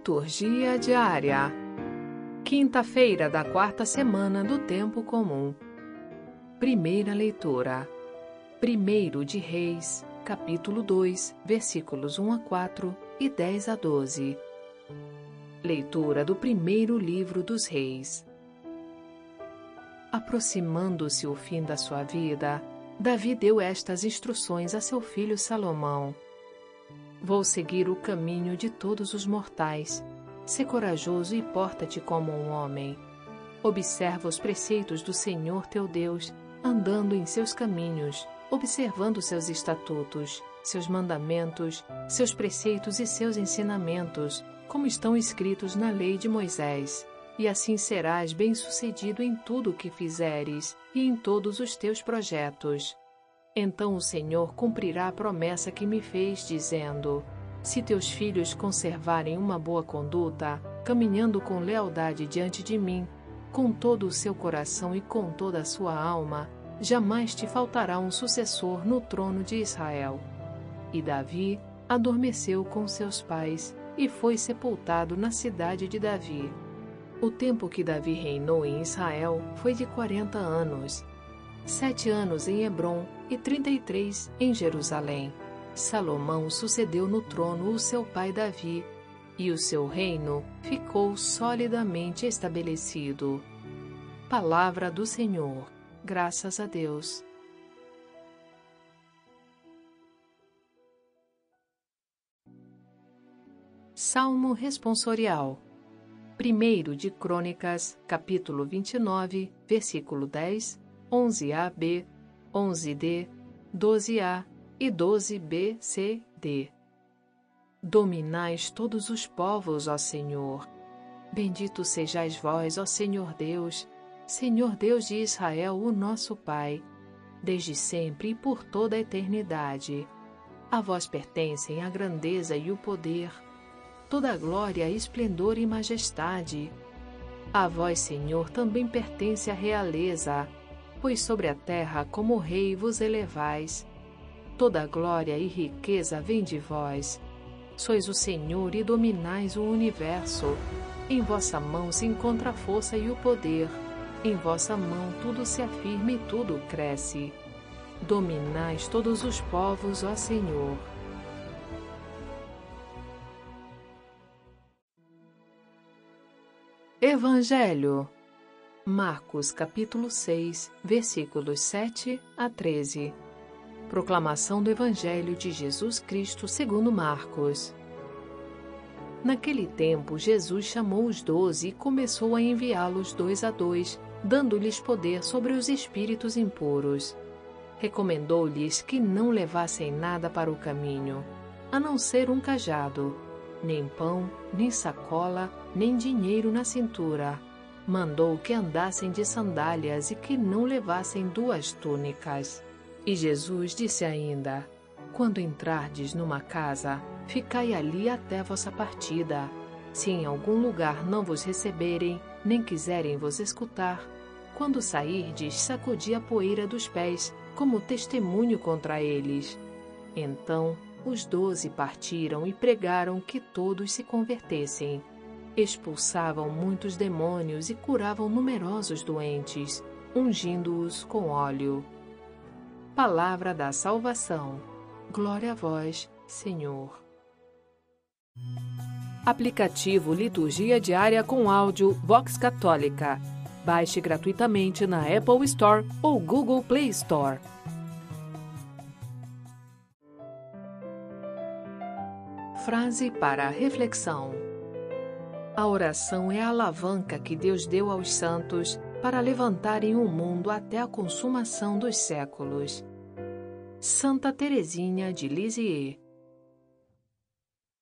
Liturgia diária. Quinta-feira da quarta semana do tempo comum. Primeira leitura. Primeiro de Reis, capítulo 2, versículos 1 a 4 e 10 a 12. Leitura do primeiro livro dos Reis. Aproximando-se o fim da sua vida, Davi deu estas instruções a seu filho Salomão. Vou seguir o caminho de todos os mortais. Sê corajoso e porta-te como um homem. Observa os preceitos do Senhor teu Deus, andando em seus caminhos, observando seus estatutos, seus mandamentos, seus preceitos e seus ensinamentos, como estão escritos na lei de Moisés. E assim serás bem-sucedido em tudo o que fizeres e em todos os teus projetos. Então o Senhor cumprirá a promessa que me fez, dizendo: Se teus filhos conservarem uma boa conduta, caminhando com lealdade diante de mim, com todo o seu coração e com toda a sua alma, jamais te faltará um sucessor no trono de Israel. E Davi adormeceu com seus pais e foi sepultado na cidade de Davi. O tempo que Davi reinou em Israel foi de quarenta anos sete anos em Hebron e trinta e três em Jerusalém. Salomão sucedeu no trono o seu pai Davi, e o seu reino ficou solidamente estabelecido. Palavra do Senhor. Graças a Deus. Salmo responsorial. Primeiro de Crônicas, capítulo 29, versículo 10 11AB, 11D, 12A e 12BCD. Dominais todos os povos, ó Senhor. Bendito sejais vós, ó Senhor Deus, Senhor Deus de Israel, o nosso Pai, desde sempre e por toda a eternidade. A vós pertencem a grandeza e o poder, toda a glória, esplendor e majestade. A vós, Senhor, também pertence a realeza, pois sobre a terra como rei vos elevais. Toda glória e riqueza vem de vós. Sois o Senhor e dominais o universo. Em vossa mão se encontra a força e o poder. Em vossa mão tudo se afirma e tudo cresce. Dominais todos os povos, ó Senhor. Evangelho Marcos capítulo 6, versículos 7 a 13. Proclamação do Evangelho de Jesus Cristo segundo Marcos. Naquele tempo, Jesus chamou os doze e começou a enviá-los dois a dois, dando-lhes poder sobre os espíritos impuros. Recomendou-lhes que não levassem nada para o caminho, a não ser um cajado, nem pão, nem sacola, nem dinheiro na cintura mandou que andassem de sandálias e que não levassem duas túnicas. E Jesus disse ainda: Quando entrardes numa casa, ficai ali até vossa partida. Se em algum lugar não vos receberem, nem quiserem vos escutar, quando sairdes, sacudi a poeira dos pés, como testemunho contra eles. Então os doze partiram e pregaram que todos se convertessem expulsavam muitos demônios e curavam numerosos doentes, ungindo-os com óleo. Palavra da salvação. Glória a vós, Senhor. Aplicativo Liturgia Diária com áudio Vox Católica. Baixe gratuitamente na Apple Store ou Google Play Store. Frase para reflexão. A oração é a alavanca que Deus deu aos santos para levantarem o mundo até a consumação dos séculos. Santa Teresinha de Lisieux